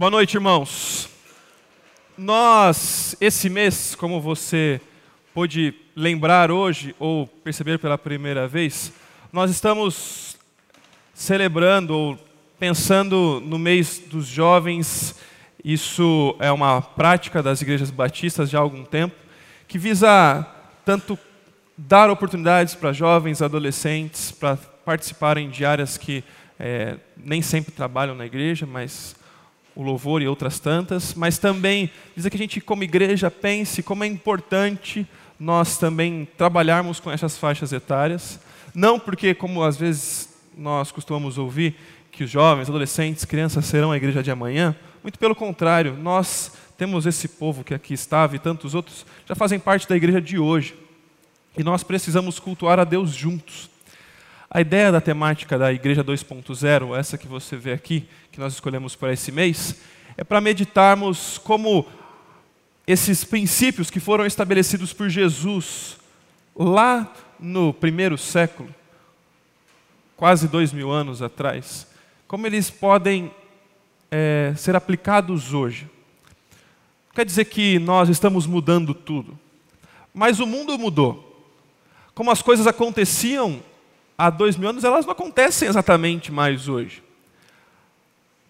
Boa noite, irmãos. Nós, esse mês, como você pôde lembrar hoje ou perceber pela primeira vez, nós estamos celebrando ou pensando no mês dos jovens. Isso é uma prática das igrejas batistas já há algum tempo, que visa tanto dar oportunidades para jovens, adolescentes, para participarem de áreas que é, nem sempre trabalham na igreja, mas o louvor e outras tantas, mas também dizer que a gente, como igreja, pense como é importante nós também trabalharmos com essas faixas etárias. Não porque, como às vezes nós costumamos ouvir, que os jovens, adolescentes, crianças serão a igreja de amanhã. Muito pelo contrário, nós temos esse povo que aqui estava e tantos outros já fazem parte da igreja de hoje. E nós precisamos cultuar a Deus juntos. A ideia da temática da Igreja 2.0, essa que você vê aqui, que nós escolhemos para esse mês, é para meditarmos como esses princípios que foram estabelecidos por Jesus lá no primeiro século, quase dois mil anos atrás, como eles podem é, ser aplicados hoje. Quer dizer que nós estamos mudando tudo, mas o mundo mudou. Como as coisas aconteciam há dois mil anos, elas não acontecem exatamente mais hoje.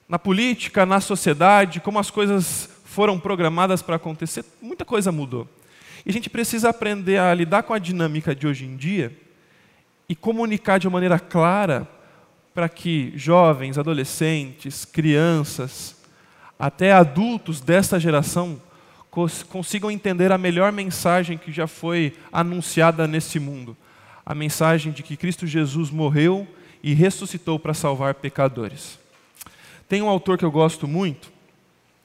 Na política, na sociedade, como as coisas foram programadas para acontecer, muita coisa mudou. E a gente precisa aprender a lidar com a dinâmica de hoje em dia e comunicar de maneira clara para que jovens, adolescentes, crianças, até adultos desta geração consigam entender a melhor mensagem que já foi anunciada nesse mundo a mensagem de que Cristo Jesus morreu e ressuscitou para salvar pecadores. Tem um autor que eu gosto muito,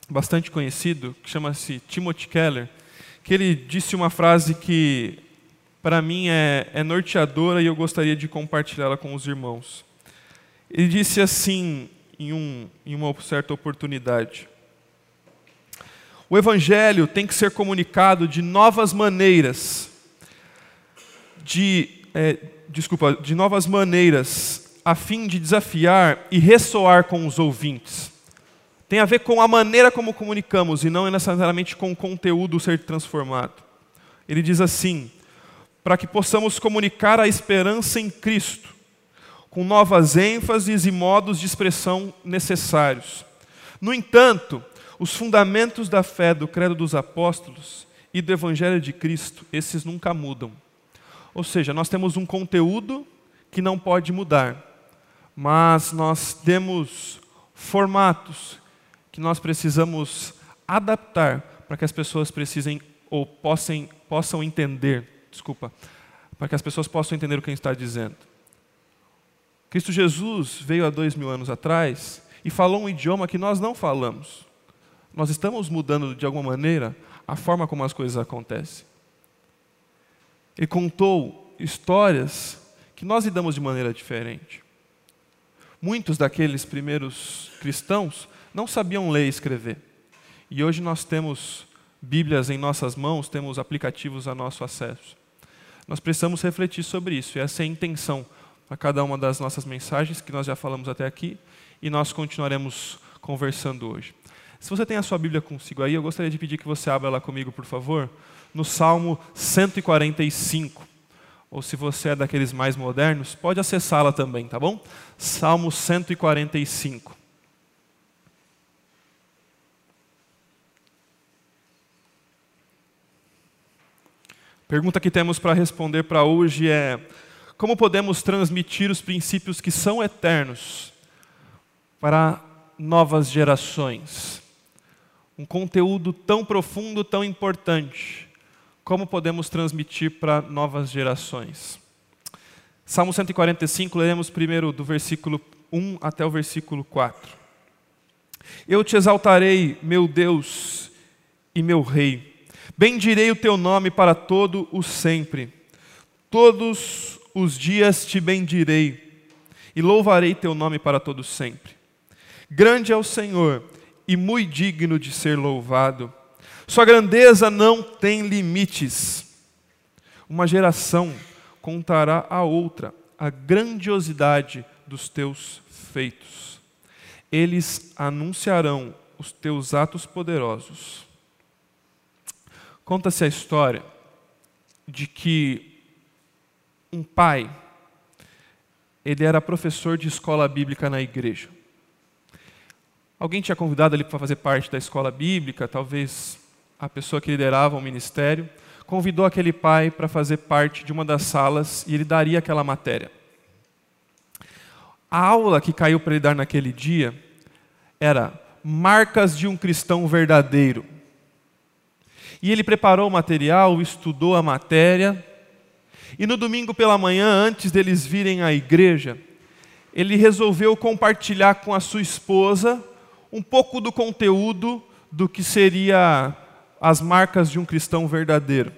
bastante conhecido, que chama-se Timothy Keller, que ele disse uma frase que para mim é, é norteadora e eu gostaria de compartilhá-la com os irmãos. Ele disse assim em, um, em uma certa oportunidade: O Evangelho tem que ser comunicado de novas maneiras, de é, desculpa, de novas maneiras, a fim de desafiar e ressoar com os ouvintes. Tem a ver com a maneira como comunicamos e não necessariamente com o conteúdo ser transformado. Ele diz assim: para que possamos comunicar a esperança em Cristo, com novas ênfases e modos de expressão necessários. No entanto, os fundamentos da fé do Credo dos Apóstolos e do Evangelho de Cristo, esses nunca mudam. Ou seja, nós temos um conteúdo que não pode mudar, mas nós temos formatos que nós precisamos adaptar para que as pessoas precisem ou possam, possam entender, desculpa, para que as pessoas possam entender o que está dizendo. Cristo Jesus veio há dois mil anos atrás e falou um idioma que nós não falamos. Nós estamos mudando de alguma maneira a forma como as coisas acontecem. Ele contou histórias que nós lidamos de maneira diferente. Muitos daqueles primeiros cristãos não sabiam ler e escrever. E hoje nós temos Bíblias em nossas mãos, temos aplicativos a nosso acesso. Nós precisamos refletir sobre isso, e essa é a intenção a cada uma das nossas mensagens que nós já falamos até aqui, e nós continuaremos conversando hoje. Se você tem a sua Bíblia consigo aí, eu gostaria de pedir que você abra ela comigo, por favor no Salmo 145. Ou se você é daqueles mais modernos, pode acessá-la também, tá bom? Salmo 145. Pergunta que temos para responder para hoje é: como podemos transmitir os princípios que são eternos para novas gerações? Um conteúdo tão profundo, tão importante como podemos transmitir para novas gerações. Salmo 145, leremos primeiro do versículo 1 até o versículo 4. Eu te exaltarei, meu Deus e meu Rei. Bendirei o teu nome para todo o sempre. Todos os dias te bendirei e louvarei teu nome para todo sempre. Grande é o Senhor e muito digno de ser louvado sua grandeza não tem limites. Uma geração contará a outra a grandiosidade dos teus feitos. Eles anunciarão os teus atos poderosos. Conta-se a história de que um pai, ele era professor de escola bíblica na igreja. Alguém tinha convidado ele para fazer parte da escola bíblica, talvez a pessoa que liderava o ministério, convidou aquele pai para fazer parte de uma das salas e ele daria aquela matéria. A aula que caiu para ele dar naquele dia era Marcas de um Cristão Verdadeiro. E ele preparou o material, estudou a matéria, e no domingo pela manhã, antes deles virem à igreja, ele resolveu compartilhar com a sua esposa um pouco do conteúdo do que seria as marcas de um cristão verdadeiro.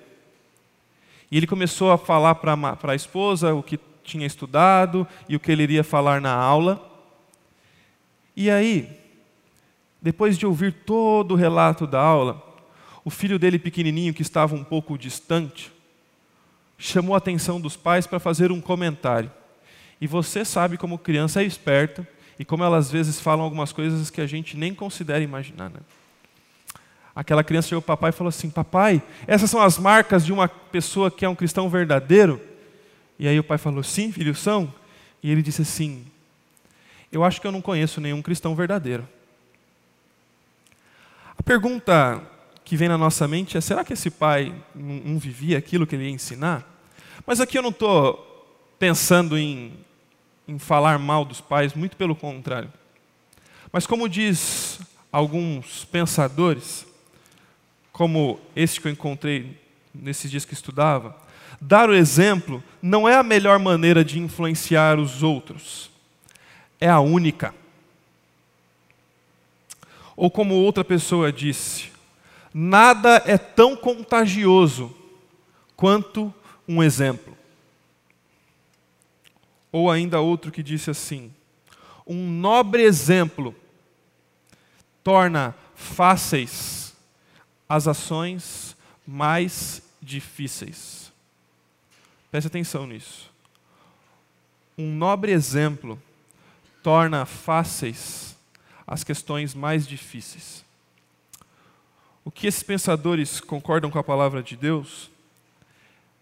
E ele começou a falar para a esposa o que tinha estudado e o que ele iria falar na aula. E aí, depois de ouvir todo o relato da aula, o filho dele pequenininho, que estava um pouco distante, chamou a atenção dos pais para fazer um comentário. E você sabe como criança é esperta e como elas às vezes falam algumas coisas que a gente nem considera imaginar. Né? Aquela criança chegou para o papai e falou assim: Papai, essas são as marcas de uma pessoa que é um cristão verdadeiro? E aí o pai falou: Sim, filho, são. E ele disse assim: Eu acho que eu não conheço nenhum cristão verdadeiro. A pergunta que vem na nossa mente é: será que esse pai não vivia aquilo que ele ia ensinar? Mas aqui eu não estou pensando em, em falar mal dos pais, muito pelo contrário. Mas como diz alguns pensadores, como esse que eu encontrei nesses dias que estudava, Dar o exemplo não é a melhor maneira de influenciar os outros, é a única. Ou como outra pessoa disse, nada é tão contagioso quanto um exemplo. Ou ainda outro que disse assim: um nobre exemplo torna fáceis as ações mais difíceis. Preste atenção nisso. Um nobre exemplo torna fáceis as questões mais difíceis. O que esses pensadores concordam com a palavra de Deus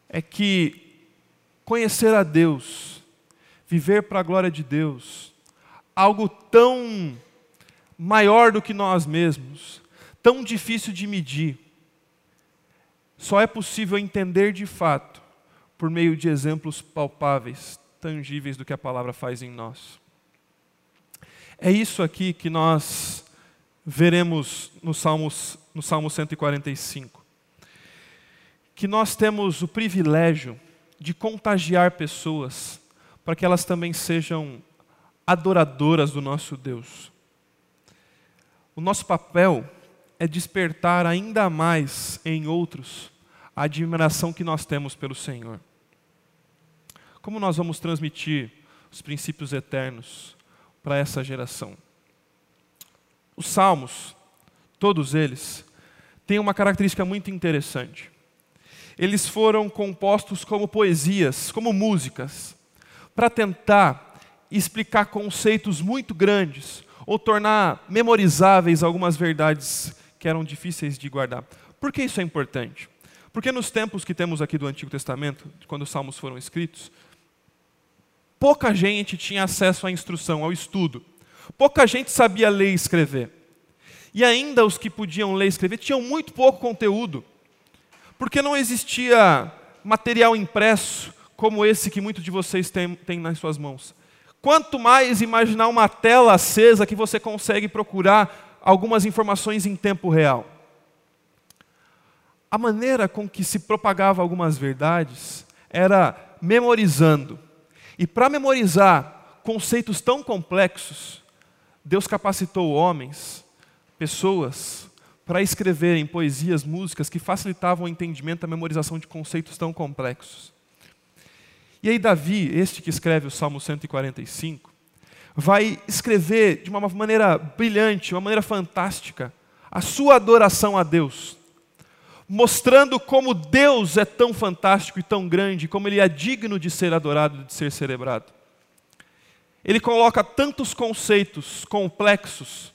é que conhecer a Deus, viver para a glória de Deus, algo tão maior do que nós mesmos, tão difícil de medir, só é possível entender de fato por meio de exemplos palpáveis, tangíveis do que a palavra faz em nós. É isso aqui que nós veremos no, Salmos, no Salmo 145. Que nós temos o privilégio de contagiar pessoas para que elas também sejam adoradoras do nosso Deus. O nosso papel é despertar ainda mais em outros a admiração que nós temos pelo Senhor. Como nós vamos transmitir os princípios eternos para essa geração? Os salmos, todos eles, têm uma característica muito interessante. Eles foram compostos como poesias, como músicas, para tentar explicar conceitos muito grandes ou tornar memorizáveis algumas verdades que eram difíceis de guardar. Por que isso é importante? Porque nos tempos que temos aqui do Antigo Testamento, quando os salmos foram escritos, pouca gente tinha acesso à instrução, ao estudo. Pouca gente sabia ler e escrever. E ainda os que podiam ler e escrever tinham muito pouco conteúdo. Porque não existia material impresso como esse que muitos de vocês têm, têm nas suas mãos. Quanto mais imaginar uma tela acesa que você consegue procurar algumas informações em tempo real a maneira com que se propagava algumas verdades era memorizando. E para memorizar conceitos tão complexos, Deus capacitou homens, pessoas, para escreverem poesias, músicas que facilitavam o entendimento da memorização de conceitos tão complexos. E aí, Davi, este que escreve o Salmo 145, vai escrever de uma maneira brilhante, uma maneira fantástica, a sua adoração a Deus mostrando como Deus é tão fantástico e tão grande, como Ele é digno de ser adorado, de ser celebrado. Ele coloca tantos conceitos complexos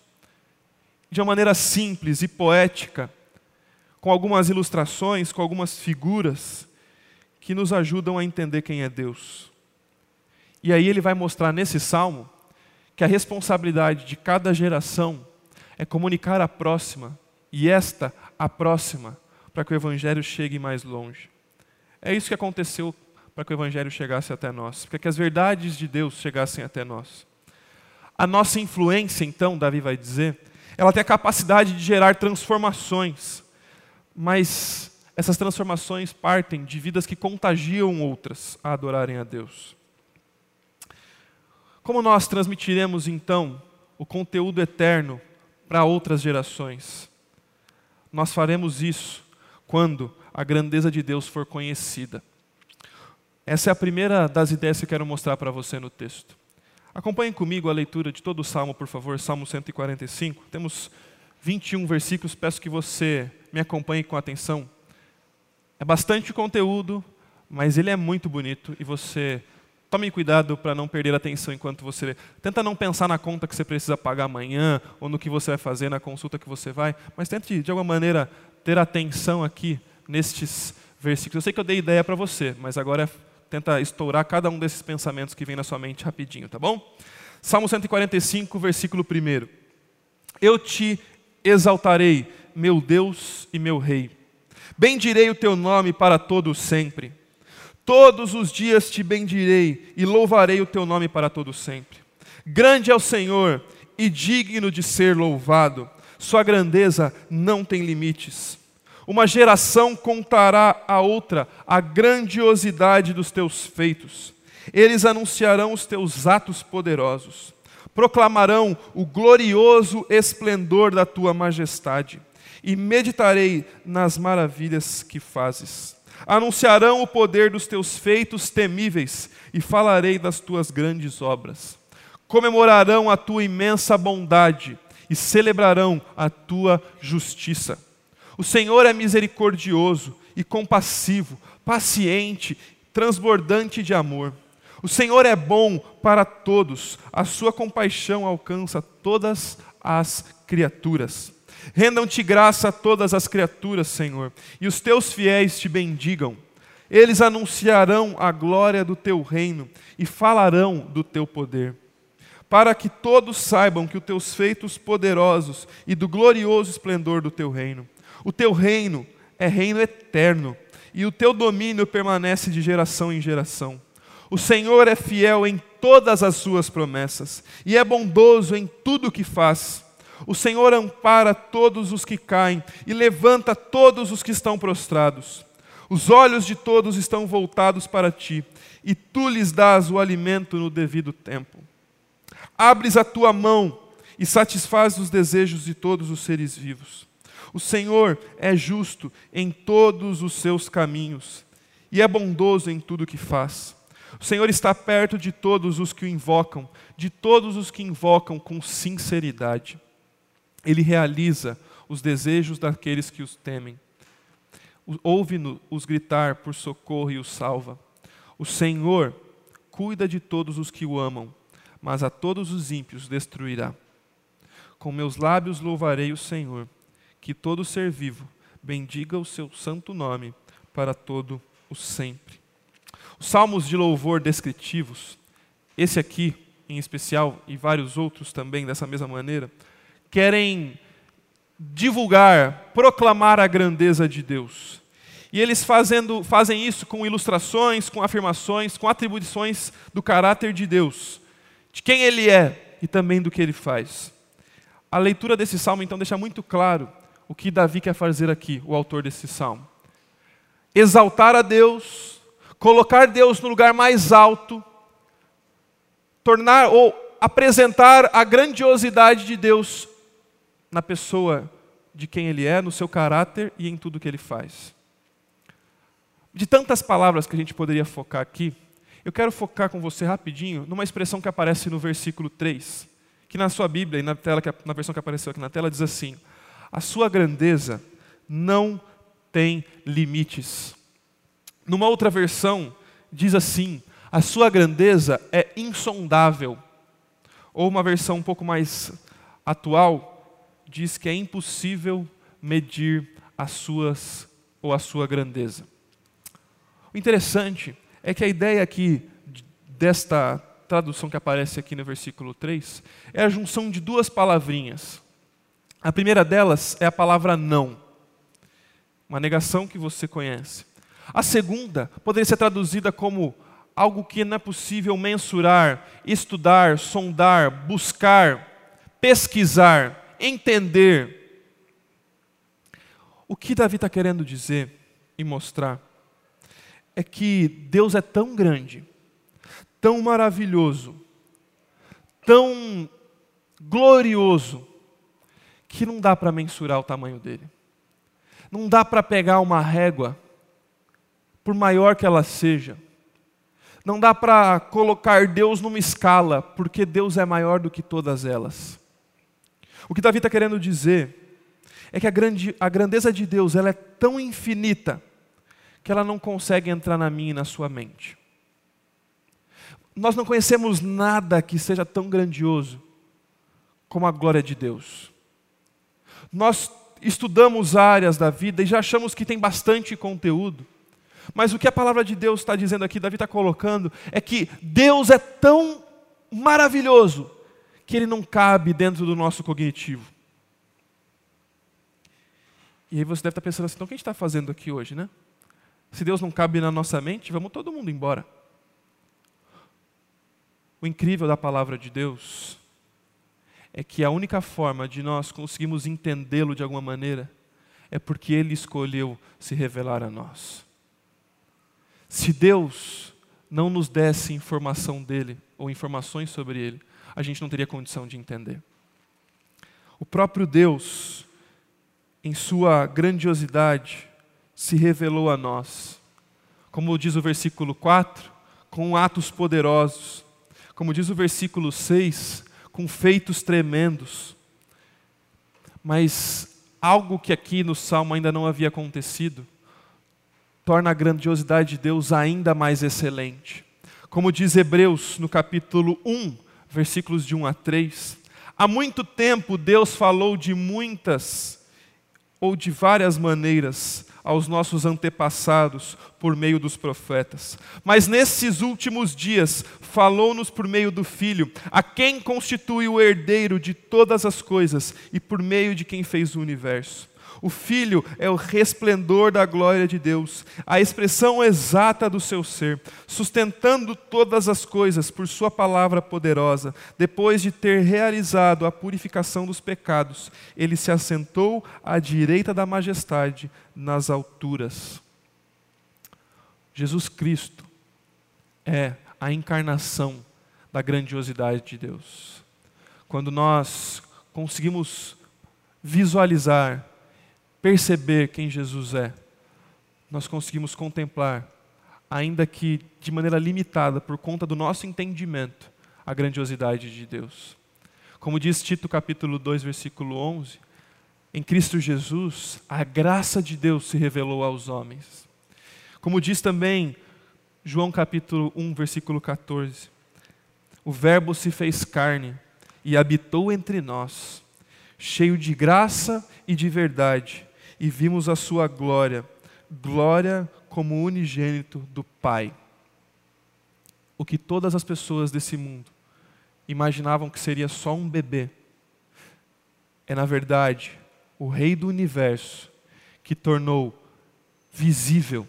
de uma maneira simples e poética, com algumas ilustrações, com algumas figuras que nos ajudam a entender quem é Deus. E aí ele vai mostrar nesse salmo que a responsabilidade de cada geração é comunicar a próxima e esta a próxima, para que o evangelho chegue mais longe. É isso que aconteceu para que o evangelho chegasse até nós, para que as verdades de Deus chegassem até nós. A nossa influência, então, Davi vai dizer, ela tem a capacidade de gerar transformações, mas essas transformações partem de vidas que contagiam outras a adorarem a Deus. Como nós transmitiremos então o conteúdo eterno para outras gerações? Nós faremos isso quando a grandeza de Deus for conhecida. Essa é a primeira das ideias que eu quero mostrar para você no texto. Acompanhem comigo a leitura de todo o salmo, por favor, Salmo 145. Temos 21 versículos, peço que você me acompanhe com atenção. É bastante conteúdo, mas ele é muito bonito e você Tome cuidado para não perder a atenção enquanto você lê. Tenta não pensar na conta que você precisa pagar amanhã ou no que você vai fazer na consulta que você vai, mas tente de alguma maneira ter atenção aqui nestes versículos. Eu sei que eu dei ideia para você, mas agora é, tenta estourar cada um desses pensamentos que vem na sua mente rapidinho, tá bom? Salmo 145, versículo 1. Eu te exaltarei, meu Deus e meu Rei. Bendirei o teu nome para todo sempre. Todos os dias te bendirei e louvarei o teu nome para todo sempre. Grande é o Senhor e digno de ser louvado. Sua grandeza não tem limites. Uma geração contará a outra a grandiosidade dos teus feitos. Eles anunciarão os teus atos poderosos. Proclamarão o glorioso esplendor da tua majestade. E meditarei nas maravilhas que fazes anunciarão o poder dos teus feitos temíveis e falarei das tuas grandes obras. Comemorarão a tua imensa bondade e celebrarão a tua justiça. O Senhor é misericordioso e compassivo, paciente, transbordante de amor. O Senhor é bom para todos, a sua compaixão alcança todas as criaturas. Rendam-te graça todas as criaturas, Senhor, e os teus fiéis te bendigam. Eles anunciarão a glória do teu reino e falarão do teu poder, para que todos saibam que os teus feitos poderosos e do glorioso esplendor do teu reino. O teu reino é reino eterno, e o teu domínio permanece de geração em geração. O Senhor é fiel em todas as suas promessas, e é bondoso em tudo o que faz. O Senhor ampara todos os que caem e levanta todos os que estão prostrados. Os olhos de todos estão voltados para ti, e tu lhes dás o alimento no devido tempo. Abres a tua mão e satisfazes os desejos de todos os seres vivos. O Senhor é justo em todos os seus caminhos e é bondoso em tudo que faz. O Senhor está perto de todos os que o invocam, de todos os que invocam com sinceridade ele realiza os desejos daqueles que os temem. Ouve-os gritar por socorro e os salva. O Senhor cuida de todos os que o amam, mas a todos os ímpios destruirá. Com meus lábios louvarei o Senhor, que todo ser vivo bendiga o seu santo nome para todo o sempre. Os salmos de louvor descritivos, esse aqui em especial e vários outros também dessa mesma maneira, querem divulgar, proclamar a grandeza de Deus. E eles fazendo, fazem isso com ilustrações, com afirmações, com atribuições do caráter de Deus, de quem Ele é e também do que Ele faz. A leitura desse salmo, então, deixa muito claro o que Davi quer fazer aqui, o autor desse salmo. Exaltar a Deus, colocar Deus no lugar mais alto, tornar ou apresentar a grandiosidade de Deus na pessoa de quem ele é, no seu caráter e em tudo que ele faz. De tantas palavras que a gente poderia focar aqui, eu quero focar com você rapidinho numa expressão que aparece no versículo 3, que na sua Bíblia e na, tela, na versão que apareceu aqui na tela diz assim: A sua grandeza não tem limites. Numa outra versão, diz assim: A sua grandeza é insondável. Ou uma versão um pouco mais atual, diz que é impossível medir as suas ou a sua grandeza. O interessante é que a ideia aqui desta tradução que aparece aqui no versículo 3 é a junção de duas palavrinhas. A primeira delas é a palavra não, uma negação que você conhece. A segunda poderia ser traduzida como algo que não é possível mensurar, estudar, sondar, buscar, pesquisar, entender. O que Davi está querendo dizer e mostrar é que Deus é tão grande, tão maravilhoso, tão glorioso, que não dá para mensurar o tamanho dele. Não dá para pegar uma régua, por maior que ela seja. Não dá para colocar Deus numa escala, porque Deus é maior do que todas elas. O que Davi está querendo dizer é que a, grande, a grandeza de Deus ela é tão infinita que ela não consegue entrar na minha e na sua mente. Nós não conhecemos nada que seja tão grandioso como a glória de Deus. Nós estudamos áreas da vida e já achamos que tem bastante conteúdo. Mas o que a palavra de Deus está dizendo aqui, Davi está colocando, é que Deus é tão maravilhoso que ele não cabe dentro do nosso cognitivo. E aí você deve estar pensando assim, então o que a gente está fazendo aqui hoje, né? Se Deus não cabe na nossa mente, vamos todo mundo embora. O incrível da palavra de Deus é que a única forma de nós conseguirmos entendê-lo de alguma maneira é porque Ele escolheu se revelar a nós. Se Deus não nos desse informação dele ou informações sobre Ele, a gente não teria condição de entender. O próprio Deus, em Sua grandiosidade, se revelou a nós. Como diz o versículo 4, com atos poderosos. Como diz o versículo 6, com feitos tremendos. Mas algo que aqui no Salmo ainda não havia acontecido, torna a grandiosidade de Deus ainda mais excelente. Como diz Hebreus no capítulo 1, versículos de 1 a 3, há muito tempo Deus falou de muitas ou de várias maneiras aos nossos antepassados por meio dos profetas. Mas nesses últimos dias falou-nos por meio do Filho, a quem constitui o herdeiro de todas as coisas e por meio de quem fez o universo. O Filho é o resplendor da glória de Deus, a expressão exata do seu ser, sustentando todas as coisas por Sua palavra poderosa. Depois de ter realizado a purificação dos pecados, ele se assentou à direita da majestade nas alturas. Jesus Cristo é a encarnação da grandiosidade de Deus. Quando nós conseguimos visualizar perceber quem Jesus é, nós conseguimos contemplar, ainda que de maneira limitada por conta do nosso entendimento, a grandiosidade de Deus. Como diz Tito capítulo 2, versículo 11, em Cristo Jesus, a graça de Deus se revelou aos homens. Como diz também João capítulo 1, versículo 14, o Verbo se fez carne e habitou entre nós, cheio de graça e de verdade e vimos a sua glória, glória como unigênito do Pai. O que todas as pessoas desse mundo imaginavam que seria só um bebê, é na verdade o Rei do universo que tornou visível,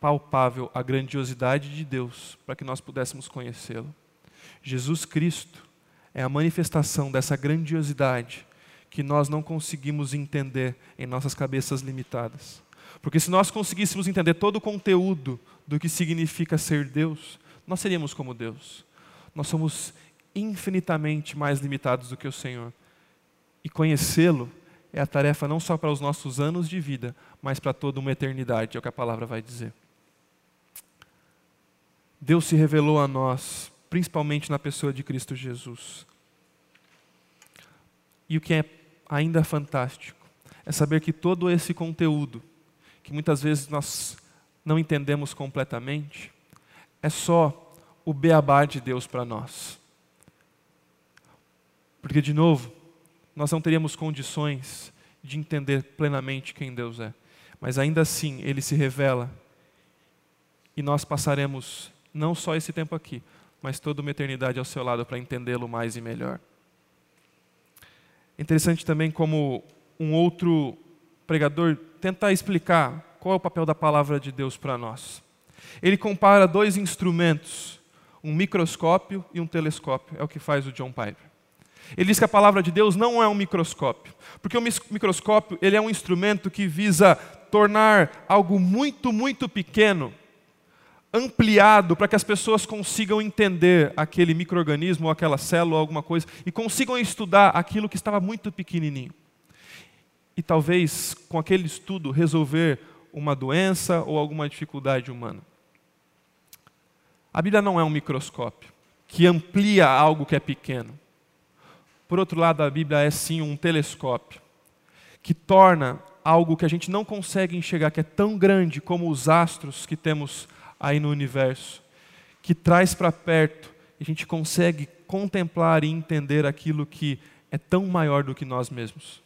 palpável a grandiosidade de Deus para que nós pudéssemos conhecê-lo. Jesus Cristo é a manifestação dessa grandiosidade que nós não conseguimos entender em nossas cabeças limitadas. Porque se nós conseguíssemos entender todo o conteúdo do que significa ser Deus, nós seríamos como Deus. Nós somos infinitamente mais limitados do que o Senhor. E conhecê-lo é a tarefa não só para os nossos anos de vida, mas para toda uma eternidade, é o que a palavra vai dizer. Deus se revelou a nós, principalmente na pessoa de Cristo Jesus. E o que é ainda fantástico é saber que todo esse conteúdo, que muitas vezes nós não entendemos completamente, é só o beabá de Deus para nós. Porque, de novo, nós não teríamos condições de entender plenamente quem Deus é. Mas ainda assim, Ele se revela e nós passaremos não só esse tempo aqui, mas toda uma eternidade ao seu lado para entendê-lo mais e melhor. Interessante também como um outro pregador tenta explicar qual é o papel da palavra de Deus para nós. Ele compara dois instrumentos, um microscópio e um telescópio, é o que faz o John Piper. Ele diz que a palavra de Deus não é um microscópio, porque o microscópio ele é um instrumento que visa tornar algo muito, muito pequeno ampliado para que as pessoas consigam entender aquele microorganismo ou aquela célula alguma coisa e consigam estudar aquilo que estava muito pequenininho. E talvez com aquele estudo resolver uma doença ou alguma dificuldade humana. A Bíblia não é um microscópio que amplia algo que é pequeno. Por outro lado, a Bíblia é sim um telescópio que torna algo que a gente não consegue enxergar, que é tão grande como os astros que temos aí no universo, que traz para perto e a gente consegue contemplar e entender aquilo que é tão maior do que nós mesmos.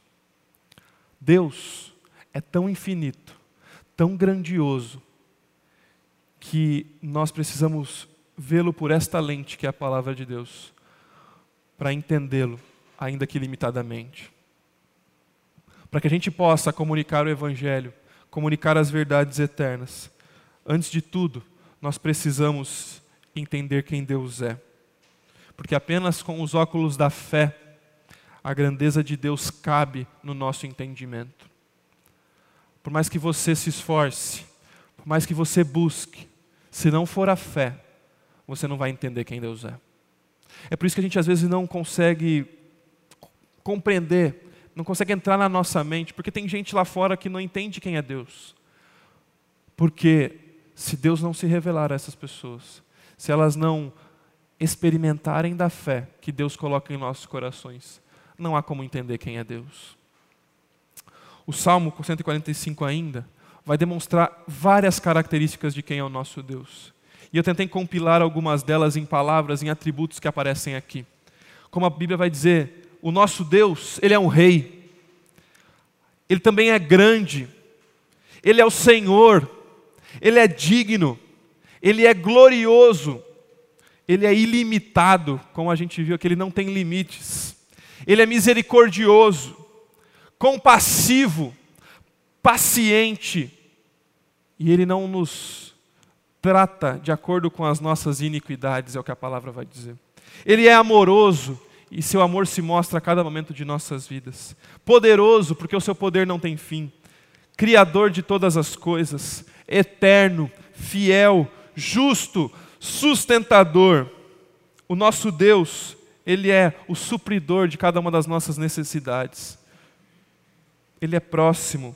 Deus é tão infinito, tão grandioso, que nós precisamos vê-lo por esta lente que é a palavra de Deus, para entendê-lo, ainda que limitadamente. Para que a gente possa comunicar o Evangelho, comunicar as verdades eternas, Antes de tudo, nós precisamos entender quem Deus é. Porque apenas com os óculos da fé, a grandeza de Deus cabe no nosso entendimento. Por mais que você se esforce, por mais que você busque, se não for a fé, você não vai entender quem Deus é. É por isso que a gente às vezes não consegue compreender, não consegue entrar na nossa mente, porque tem gente lá fora que não entende quem é Deus. Porque se Deus não se revelar a essas pessoas, se elas não experimentarem da fé que Deus coloca em nossos corações, não há como entender quem é Deus. O Salmo 145 ainda vai demonstrar várias características de quem é o nosso Deus. E eu tentei compilar algumas delas em palavras, em atributos que aparecem aqui. Como a Bíblia vai dizer, o nosso Deus, ele é um rei. Ele também é grande. Ele é o Senhor ele é digno, ele é glorioso, ele é ilimitado, como a gente viu que ele não tem limites. Ele é misericordioso, compassivo, paciente, e ele não nos trata de acordo com as nossas iniquidades, é o que a palavra vai dizer. Ele é amoroso, e seu amor se mostra a cada momento de nossas vidas. Poderoso, porque o seu poder não tem fim. Criador de todas as coisas, eterno, fiel, justo, sustentador. O nosso Deus, Ele é o supridor de cada uma das nossas necessidades. Ele é próximo,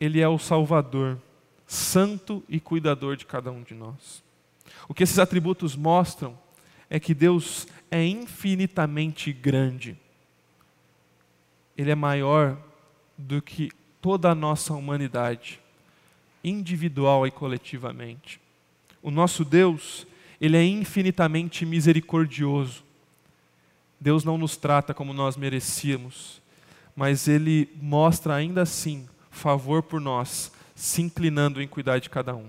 Ele é o Salvador, santo e cuidador de cada um de nós. O que esses atributos mostram é que Deus é infinitamente grande. Ele é maior do que toda a nossa humanidade individual e coletivamente. O nosso Deus, ele é infinitamente misericordioso. Deus não nos trata como nós merecíamos, mas ele mostra ainda assim favor por nós, se inclinando em cuidar de cada um.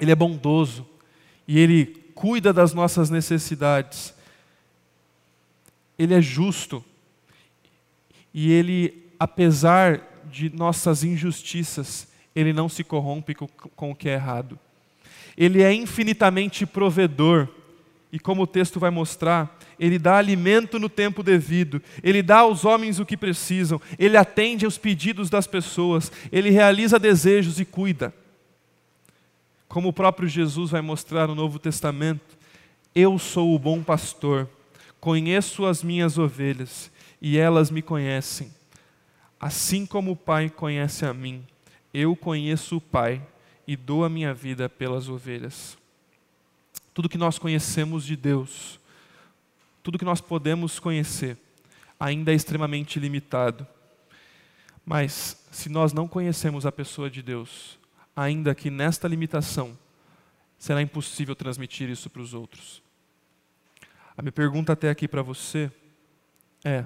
Ele é bondoso e ele cuida das nossas necessidades. Ele é justo e ele, apesar de nossas injustiças, ele não se corrompe com o que é errado. Ele é infinitamente provedor, e como o texto vai mostrar, ele dá alimento no tempo devido, ele dá aos homens o que precisam, ele atende aos pedidos das pessoas, ele realiza desejos e cuida. Como o próprio Jesus vai mostrar no Novo Testamento, eu sou o bom pastor, conheço as minhas ovelhas e elas me conhecem, assim como o Pai conhece a mim eu conheço o Pai e dou a minha vida pelas ovelhas. Tudo que nós conhecemos de Deus, tudo que nós podemos conhecer, ainda é extremamente limitado. Mas, se nós não conhecemos a pessoa de Deus, ainda que nesta limitação, será impossível transmitir isso para os outros. A minha pergunta até aqui para você é: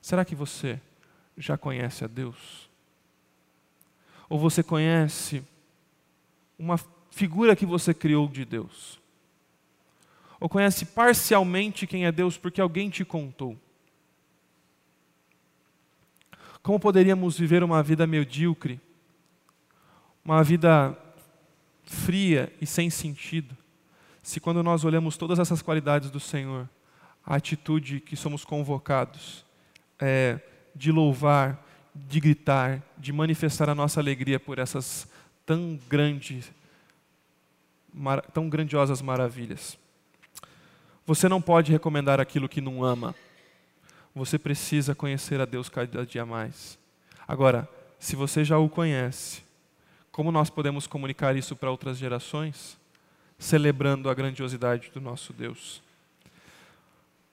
Será que você já conhece a Deus? Ou você conhece uma figura que você criou de Deus? Ou conhece parcialmente quem é Deus porque alguém te contou? Como poderíamos viver uma vida medíocre, uma vida fria e sem sentido, se quando nós olhamos todas essas qualidades do Senhor, a atitude que somos convocados é de louvar, de gritar, de manifestar a nossa alegria por essas tão grandes, tão grandiosas maravilhas. Você não pode recomendar aquilo que não ama. Você precisa conhecer a Deus cada dia mais. Agora, se você já o conhece, como nós podemos comunicar isso para outras gerações? Celebrando a grandiosidade do nosso Deus.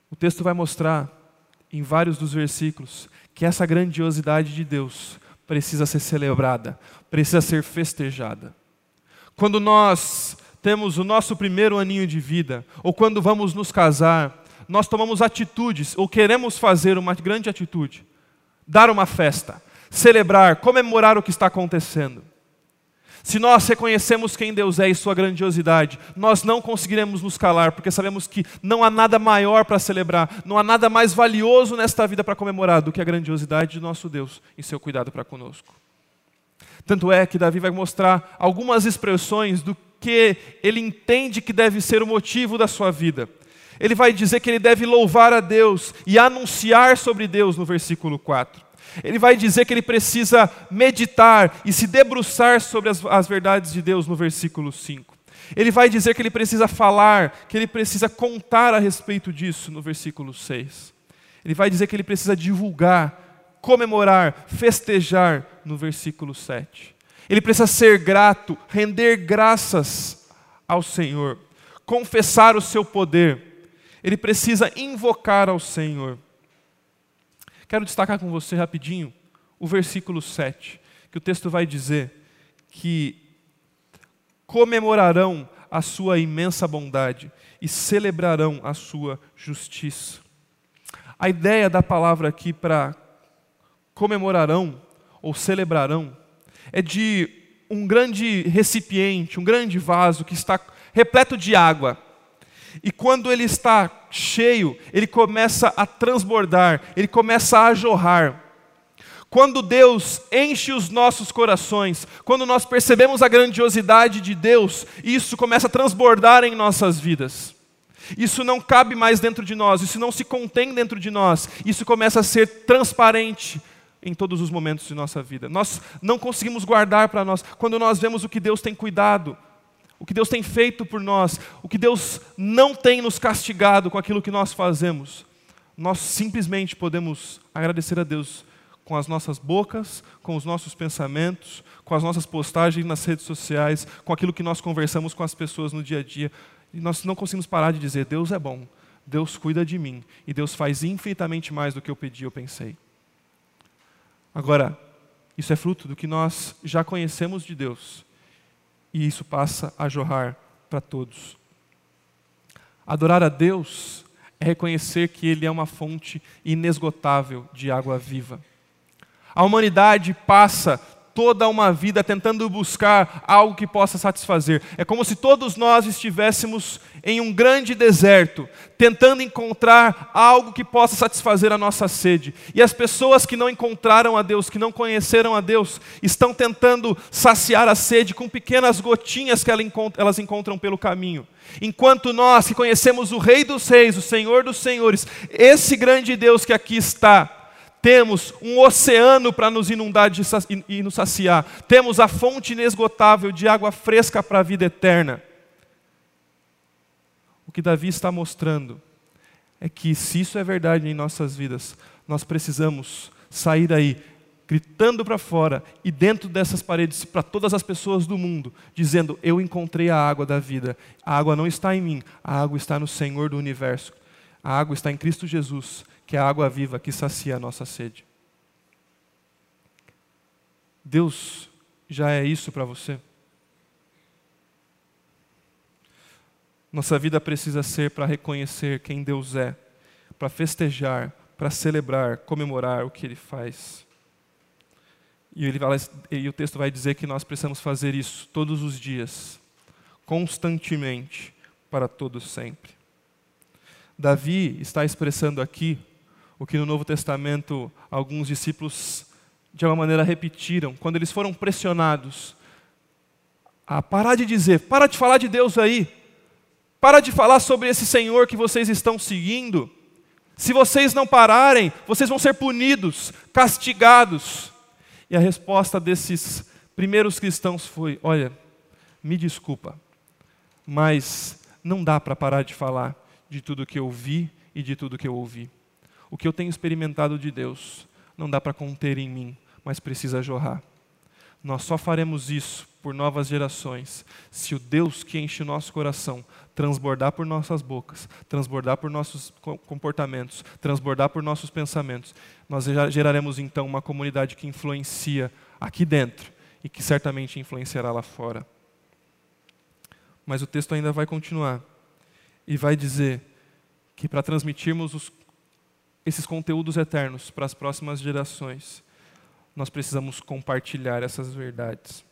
O texto vai mostrar, em vários dos versículos, que essa grandiosidade de Deus precisa ser celebrada, precisa ser festejada. Quando nós temos o nosso primeiro aninho de vida, ou quando vamos nos casar, nós tomamos atitudes, ou queremos fazer uma grande atitude, dar uma festa, celebrar, comemorar o que está acontecendo. Se nós reconhecemos quem Deus é e sua grandiosidade, nós não conseguiremos nos calar, porque sabemos que não há nada maior para celebrar, não há nada mais valioso nesta vida para comemorar do que a grandiosidade de nosso Deus e seu cuidado para conosco. Tanto é que Davi vai mostrar algumas expressões do que ele entende que deve ser o motivo da sua vida. Ele vai dizer que ele deve louvar a Deus e anunciar sobre Deus no versículo 4. Ele vai dizer que ele precisa meditar e se debruçar sobre as, as verdades de Deus no versículo 5. Ele vai dizer que ele precisa falar, que ele precisa contar a respeito disso no versículo 6. Ele vai dizer que ele precisa divulgar, comemorar, festejar no versículo 7. Ele precisa ser grato, render graças ao Senhor, confessar o seu poder. Ele precisa invocar ao Senhor. Quero destacar com você rapidinho o versículo 7, que o texto vai dizer que comemorarão a sua imensa bondade e celebrarão a sua justiça. A ideia da palavra aqui para comemorarão ou celebrarão é de um grande recipiente, um grande vaso que está repleto de água. E quando ele está cheio, ele começa a transbordar, ele começa a jorrar. Quando Deus enche os nossos corações, quando nós percebemos a grandiosidade de Deus, isso começa a transbordar em nossas vidas. Isso não cabe mais dentro de nós, isso não se contém dentro de nós, isso começa a ser transparente em todos os momentos de nossa vida. Nós não conseguimos guardar para nós, quando nós vemos o que Deus tem cuidado, o que Deus tem feito por nós, o que Deus não tem nos castigado com aquilo que nós fazemos, nós simplesmente podemos agradecer a Deus com as nossas bocas, com os nossos pensamentos, com as nossas postagens nas redes sociais, com aquilo que nós conversamos com as pessoas no dia a dia. E nós não conseguimos parar de dizer: Deus é bom, Deus cuida de mim e Deus faz infinitamente mais do que eu pedi ou pensei. Agora, isso é fruto do que nós já conhecemos de Deus e isso passa a jorrar para todos. Adorar a Deus é reconhecer que Ele é uma fonte inesgotável de água viva. A humanidade passa toda uma vida tentando buscar algo que possa satisfazer. É como se todos nós estivéssemos em um grande deserto, tentando encontrar algo que possa satisfazer a nossa sede. E as pessoas que não encontraram a Deus, que não conheceram a Deus, estão tentando saciar a sede com pequenas gotinhas que elas encontram pelo caminho. Enquanto nós que conhecemos o Rei dos Reis, o Senhor dos Senhores, esse grande Deus que aqui está, temos um oceano para nos inundar e nos saciar, temos a fonte inesgotável de água fresca para a vida eterna. O que Davi está mostrando é que, se isso é verdade em nossas vidas, nós precisamos sair daí gritando para fora e dentro dessas paredes para todas as pessoas do mundo, dizendo: Eu encontrei a água da vida. A água não está em mim, a água está no Senhor do universo. A água está em Cristo Jesus que é a água viva que sacia a nossa sede. Deus já é isso para você? Nossa vida precisa ser para reconhecer quem Deus é, para festejar, para celebrar, comemorar o que ele faz. E, ele vai, e o texto vai dizer que nós precisamos fazer isso todos os dias, constantemente, para todos sempre. Davi está expressando aqui o que no Novo Testamento alguns discípulos de alguma maneira repetiram, quando eles foram pressionados a parar de dizer, para de falar de Deus aí, para de falar sobre esse Senhor que vocês estão seguindo. Se vocês não pararem, vocês vão ser punidos, castigados. E a resposta desses primeiros cristãos foi: olha, me desculpa, mas não dá para parar de falar de tudo que eu vi e de tudo que eu ouvi. O que eu tenho experimentado de Deus não dá para conter em mim, mas precisa jorrar. Nós só faremos isso por novas gerações se o Deus que enche o nosso coração transbordar por nossas bocas, transbordar por nossos comportamentos, transbordar por nossos pensamentos. Nós geraremos então uma comunidade que influencia aqui dentro e que certamente influenciará lá fora. Mas o texto ainda vai continuar e vai dizer que para transmitirmos os, esses conteúdos eternos para as próximas gerações, nós precisamos compartilhar essas verdades.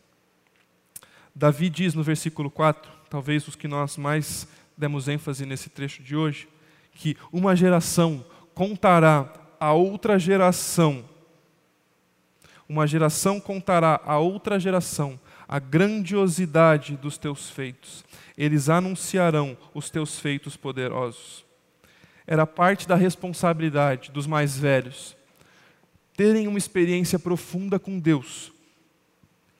Davi diz no versículo 4, talvez os que nós mais demos ênfase nesse trecho de hoje, que uma geração contará a outra geração, uma geração contará a outra geração a grandiosidade dos teus feitos. Eles anunciarão os teus feitos poderosos. Era parte da responsabilidade dos mais velhos terem uma experiência profunda com Deus.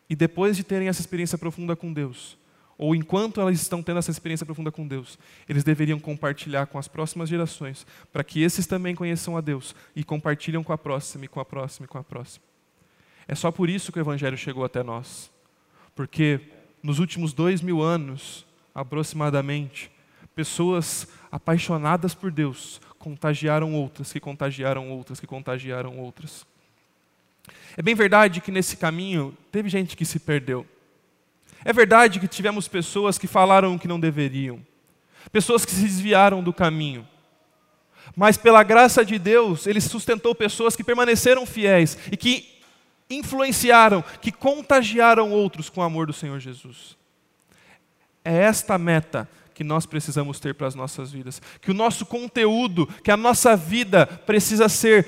E depois de terem essa experiência profunda com Deus, ou enquanto elas estão tendo essa experiência profunda com Deus, eles deveriam compartilhar com as próximas gerações, para que esses também conheçam a Deus e compartilham com a próxima, e com a próxima, e com a próxima. É só por isso que o Evangelho chegou até nós. Porque nos últimos dois mil anos, aproximadamente, pessoas apaixonadas por Deus contagiaram outras, que contagiaram outras, que contagiaram outras. É bem verdade que nesse caminho teve gente que se perdeu. É verdade que tivemos pessoas que falaram o que não deveriam, pessoas que se desviaram do caminho. Mas pela graça de Deus, Ele sustentou pessoas que permaneceram fiéis e que influenciaram, que contagiaram outros com o amor do Senhor Jesus. É esta meta que nós precisamos ter para as nossas vidas. Que o nosso conteúdo, que a nossa vida precisa ser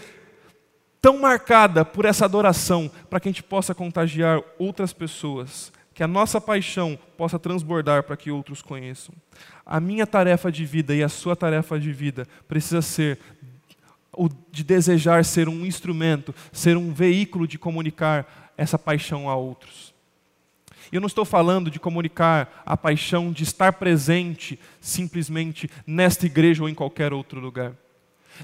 tão marcada por essa adoração, para que a gente possa contagiar outras pessoas. Que a nossa paixão possa transbordar para que outros conheçam. A minha tarefa de vida e a sua tarefa de vida precisa ser o de desejar ser um instrumento, ser um veículo de comunicar essa paixão a outros. Eu não estou falando de comunicar a paixão de estar presente simplesmente nesta igreja ou em qualquer outro lugar.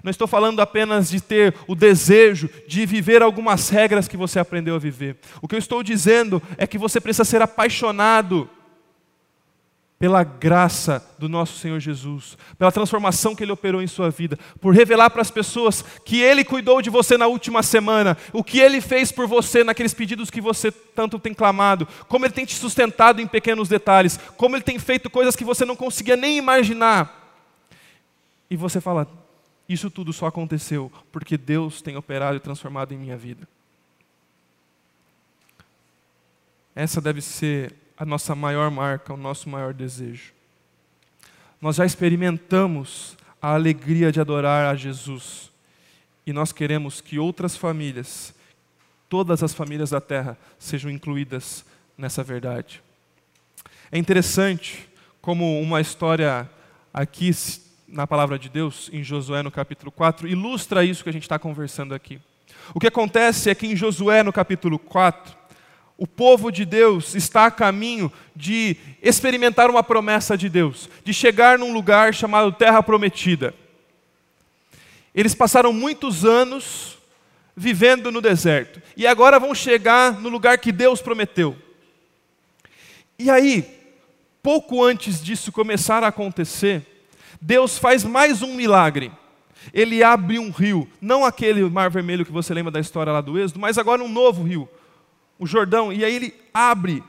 Não estou falando apenas de ter o desejo de viver algumas regras que você aprendeu a viver. O que eu estou dizendo é que você precisa ser apaixonado pela graça do nosso Senhor Jesus, pela transformação que Ele operou em sua vida, por revelar para as pessoas que Ele cuidou de você na última semana, o que Ele fez por você naqueles pedidos que você tanto tem clamado, como Ele tem te sustentado em pequenos detalhes, como Ele tem feito coisas que você não conseguia nem imaginar. E você fala: Isso tudo só aconteceu porque Deus tem operado e transformado em minha vida. Essa deve ser a nossa maior marca, o nosso maior desejo. Nós já experimentamos a alegria de adorar a Jesus e nós queremos que outras famílias, todas as famílias da terra, sejam incluídas nessa verdade. É interessante como uma história aqui na palavra de Deus, em Josué no capítulo 4, ilustra isso que a gente está conversando aqui. O que acontece é que em Josué no capítulo 4, o povo de Deus está a caminho de experimentar uma promessa de Deus, de chegar num lugar chamado Terra Prometida. Eles passaram muitos anos vivendo no deserto e agora vão chegar no lugar que Deus prometeu. E aí, pouco antes disso começar a acontecer, Deus faz mais um milagre. Ele abre um rio, não aquele mar vermelho que você lembra da história lá do Êxodo, mas agora um novo rio o Jordão, e aí ele abre,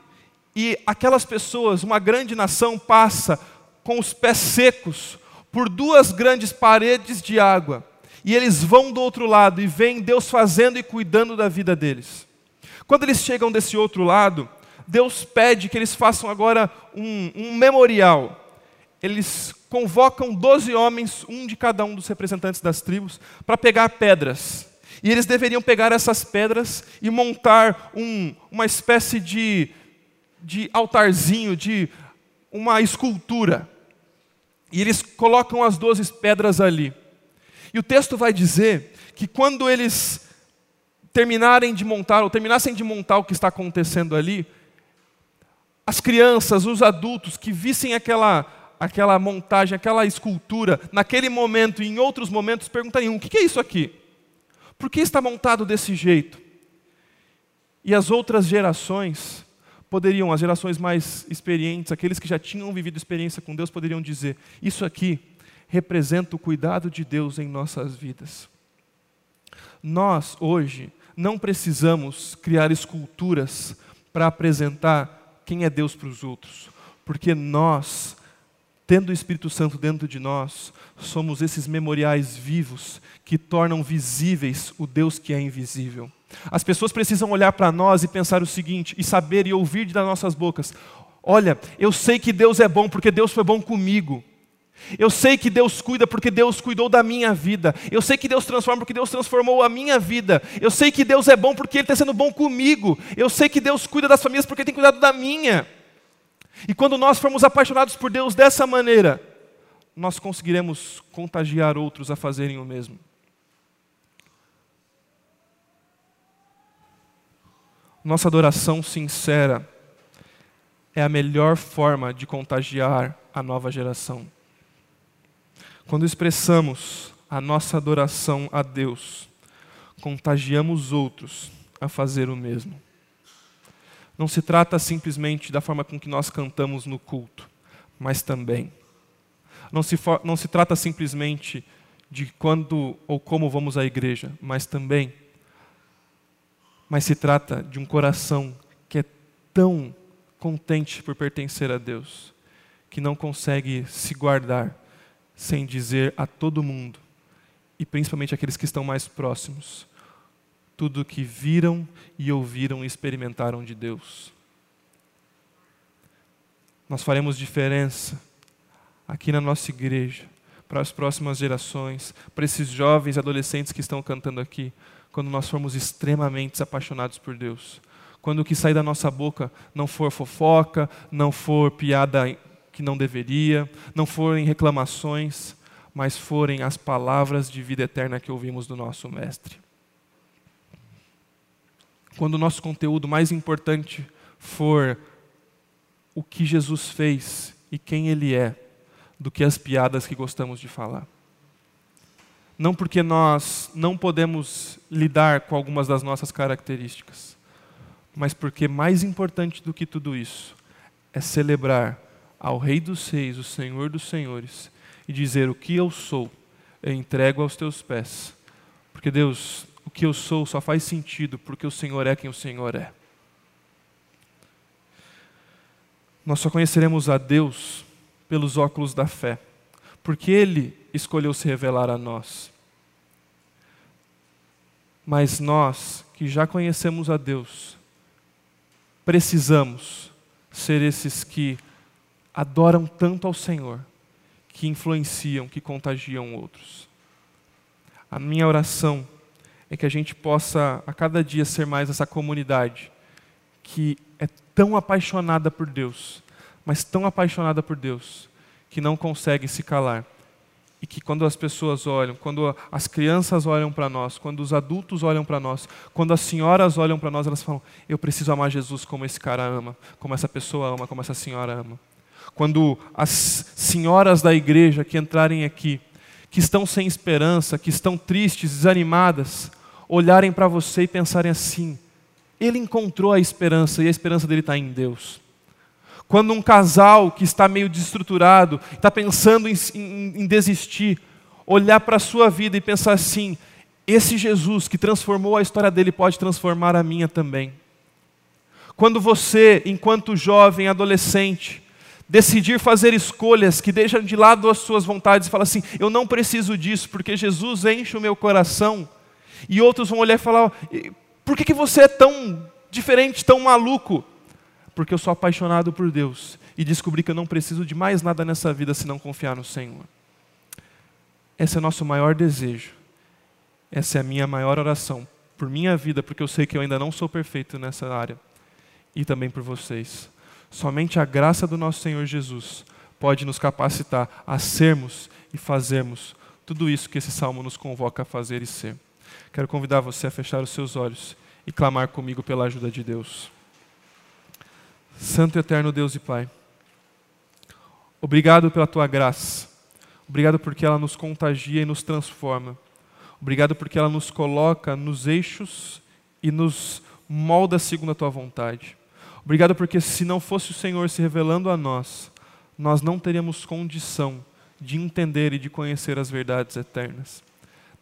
e aquelas pessoas, uma grande nação, passa com os pés secos por duas grandes paredes de água. E eles vão do outro lado e veem Deus fazendo e cuidando da vida deles. Quando eles chegam desse outro lado, Deus pede que eles façam agora um, um memorial. Eles convocam doze homens, um de cada um dos representantes das tribos, para pegar pedras. E eles deveriam pegar essas pedras e montar um, uma espécie de, de altarzinho, de uma escultura. E eles colocam as doze pedras ali. E o texto vai dizer que quando eles terminarem de montar, ou terminassem de montar o que está acontecendo ali, as crianças, os adultos que vissem aquela, aquela montagem, aquela escultura, naquele momento e em outros momentos, perguntariam: o que é isso aqui? Por que está montado desse jeito? E as outras gerações poderiam, as gerações mais experientes, aqueles que já tinham vivido experiência com Deus, poderiam dizer: Isso aqui representa o cuidado de Deus em nossas vidas. Nós, hoje, não precisamos criar esculturas para apresentar quem é Deus para os outros, porque nós, tendo o Espírito Santo dentro de nós, somos esses memoriais vivos que tornam visíveis o Deus que é invisível. As pessoas precisam olhar para nós e pensar o seguinte, e saber e ouvir das nossas bocas: olha, eu sei que Deus é bom porque Deus foi bom comigo. Eu sei que Deus cuida porque Deus cuidou da minha vida. Eu sei que Deus transforma porque Deus transformou a minha vida. Eu sei que Deus é bom porque Ele está sendo bom comigo. Eu sei que Deus cuida das famílias porque Ele tem cuidado da minha. E quando nós formos apaixonados por Deus dessa maneira, nós conseguiremos contagiar outros a fazerem o mesmo. Nossa adoração sincera é a melhor forma de contagiar a nova geração. Quando expressamos a nossa adoração a Deus, contagiamos outros a fazer o mesmo. Não se trata simplesmente da forma com que nós cantamos no culto, mas também. Não se, não se trata simplesmente de quando ou como vamos à igreja, mas também. Mas se trata de um coração que é tão contente por pertencer a Deus, que não consegue se guardar sem dizer a todo mundo, e principalmente aqueles que estão mais próximos, tudo o que viram e ouviram e experimentaram de Deus. Nós faremos diferença aqui na nossa igreja, para as próximas gerações, para esses jovens adolescentes que estão cantando aqui, quando nós formos extremamente apaixonados por Deus. Quando o que sai da nossa boca não for fofoca, não for piada que não deveria, não forem reclamações, mas forem as palavras de vida eterna que ouvimos do nosso Mestre. Quando o nosso conteúdo mais importante for o que Jesus fez e quem Ele é, do que as piadas que gostamos de falar. Não porque nós não podemos lidar com algumas das nossas características, mas porque mais importante do que tudo isso é celebrar ao Rei dos Reis, o Senhor dos Senhores, e dizer: O que eu sou, eu entrego aos teus pés. Porque, Deus, o que eu sou só faz sentido porque o Senhor é quem o Senhor é. Nós só conheceremos a Deus pelos óculos da fé, porque Ele escolheu se revelar a nós. Mas nós, que já conhecemos a Deus, precisamos ser esses que adoram tanto ao Senhor, que influenciam, que contagiam outros. A minha oração é que a gente possa a cada dia ser mais essa comunidade que é tão apaixonada por Deus, mas tão apaixonada por Deus, que não consegue se calar. E que quando as pessoas olham, quando as crianças olham para nós, quando os adultos olham para nós, quando as senhoras olham para nós, elas falam: Eu preciso amar Jesus como esse cara ama, como essa pessoa ama, como essa senhora ama. Quando as senhoras da igreja que entrarem aqui, que estão sem esperança, que estão tristes, desanimadas, olharem para você e pensarem assim: ele encontrou a esperança e a esperança dele está em Deus. Quando um casal que está meio desestruturado, está pensando em, em, em desistir, olhar para a sua vida e pensar assim: esse Jesus que transformou a história dele pode transformar a minha também. Quando você, enquanto jovem, adolescente, decidir fazer escolhas que deixam de lado as suas vontades e falar assim: eu não preciso disso, porque Jesus enche o meu coração. E outros vão olhar e falar: por que, que você é tão diferente, tão maluco? Porque eu sou apaixonado por Deus e descobri que eu não preciso de mais nada nessa vida se não confiar no Senhor. Esse é o nosso maior desejo. Essa é a minha maior oração por minha vida, porque eu sei que eu ainda não sou perfeito nessa área. E também por vocês. Somente a graça do nosso Senhor Jesus pode nos capacitar a sermos e fazermos tudo isso que esse salmo nos convoca a fazer e ser. Quero convidar você a fechar os seus olhos e clamar comigo pela ajuda de Deus. Santo e eterno Deus e Pai, obrigado pela tua graça, obrigado porque ela nos contagia e nos transforma, obrigado porque ela nos coloca nos eixos e nos molda segundo a tua vontade. Obrigado porque se não fosse o Senhor se revelando a nós, nós não teríamos condição de entender e de conhecer as verdades eternas.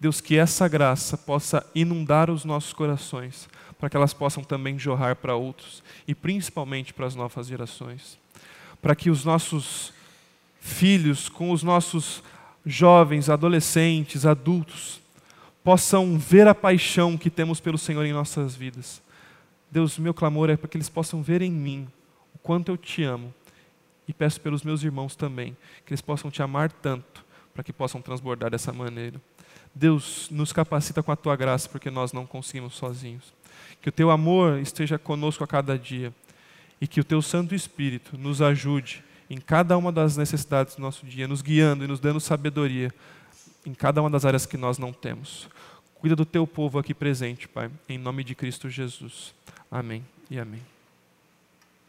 Deus, que essa graça possa inundar os nossos corações, para que elas possam também jorrar para outros e principalmente para as novas gerações. Para que os nossos filhos, com os nossos jovens, adolescentes, adultos, possam ver a paixão que temos pelo Senhor em nossas vidas Deus, meu clamor é para que eles possam ver em mim o quanto eu te amo. E peço pelos meus irmãos também, que eles possam te amar tanto, para que possam transbordar dessa maneira. Deus, nos capacita com a tua graça, porque nós não conseguimos sozinhos. Que o teu amor esteja conosco a cada dia e que o teu Santo Espírito nos ajude em cada uma das necessidades do nosso dia, nos guiando e nos dando sabedoria em cada uma das áreas que nós não temos. Cuida do teu povo aqui presente, Pai, em nome de Cristo Jesus. Amém e amém.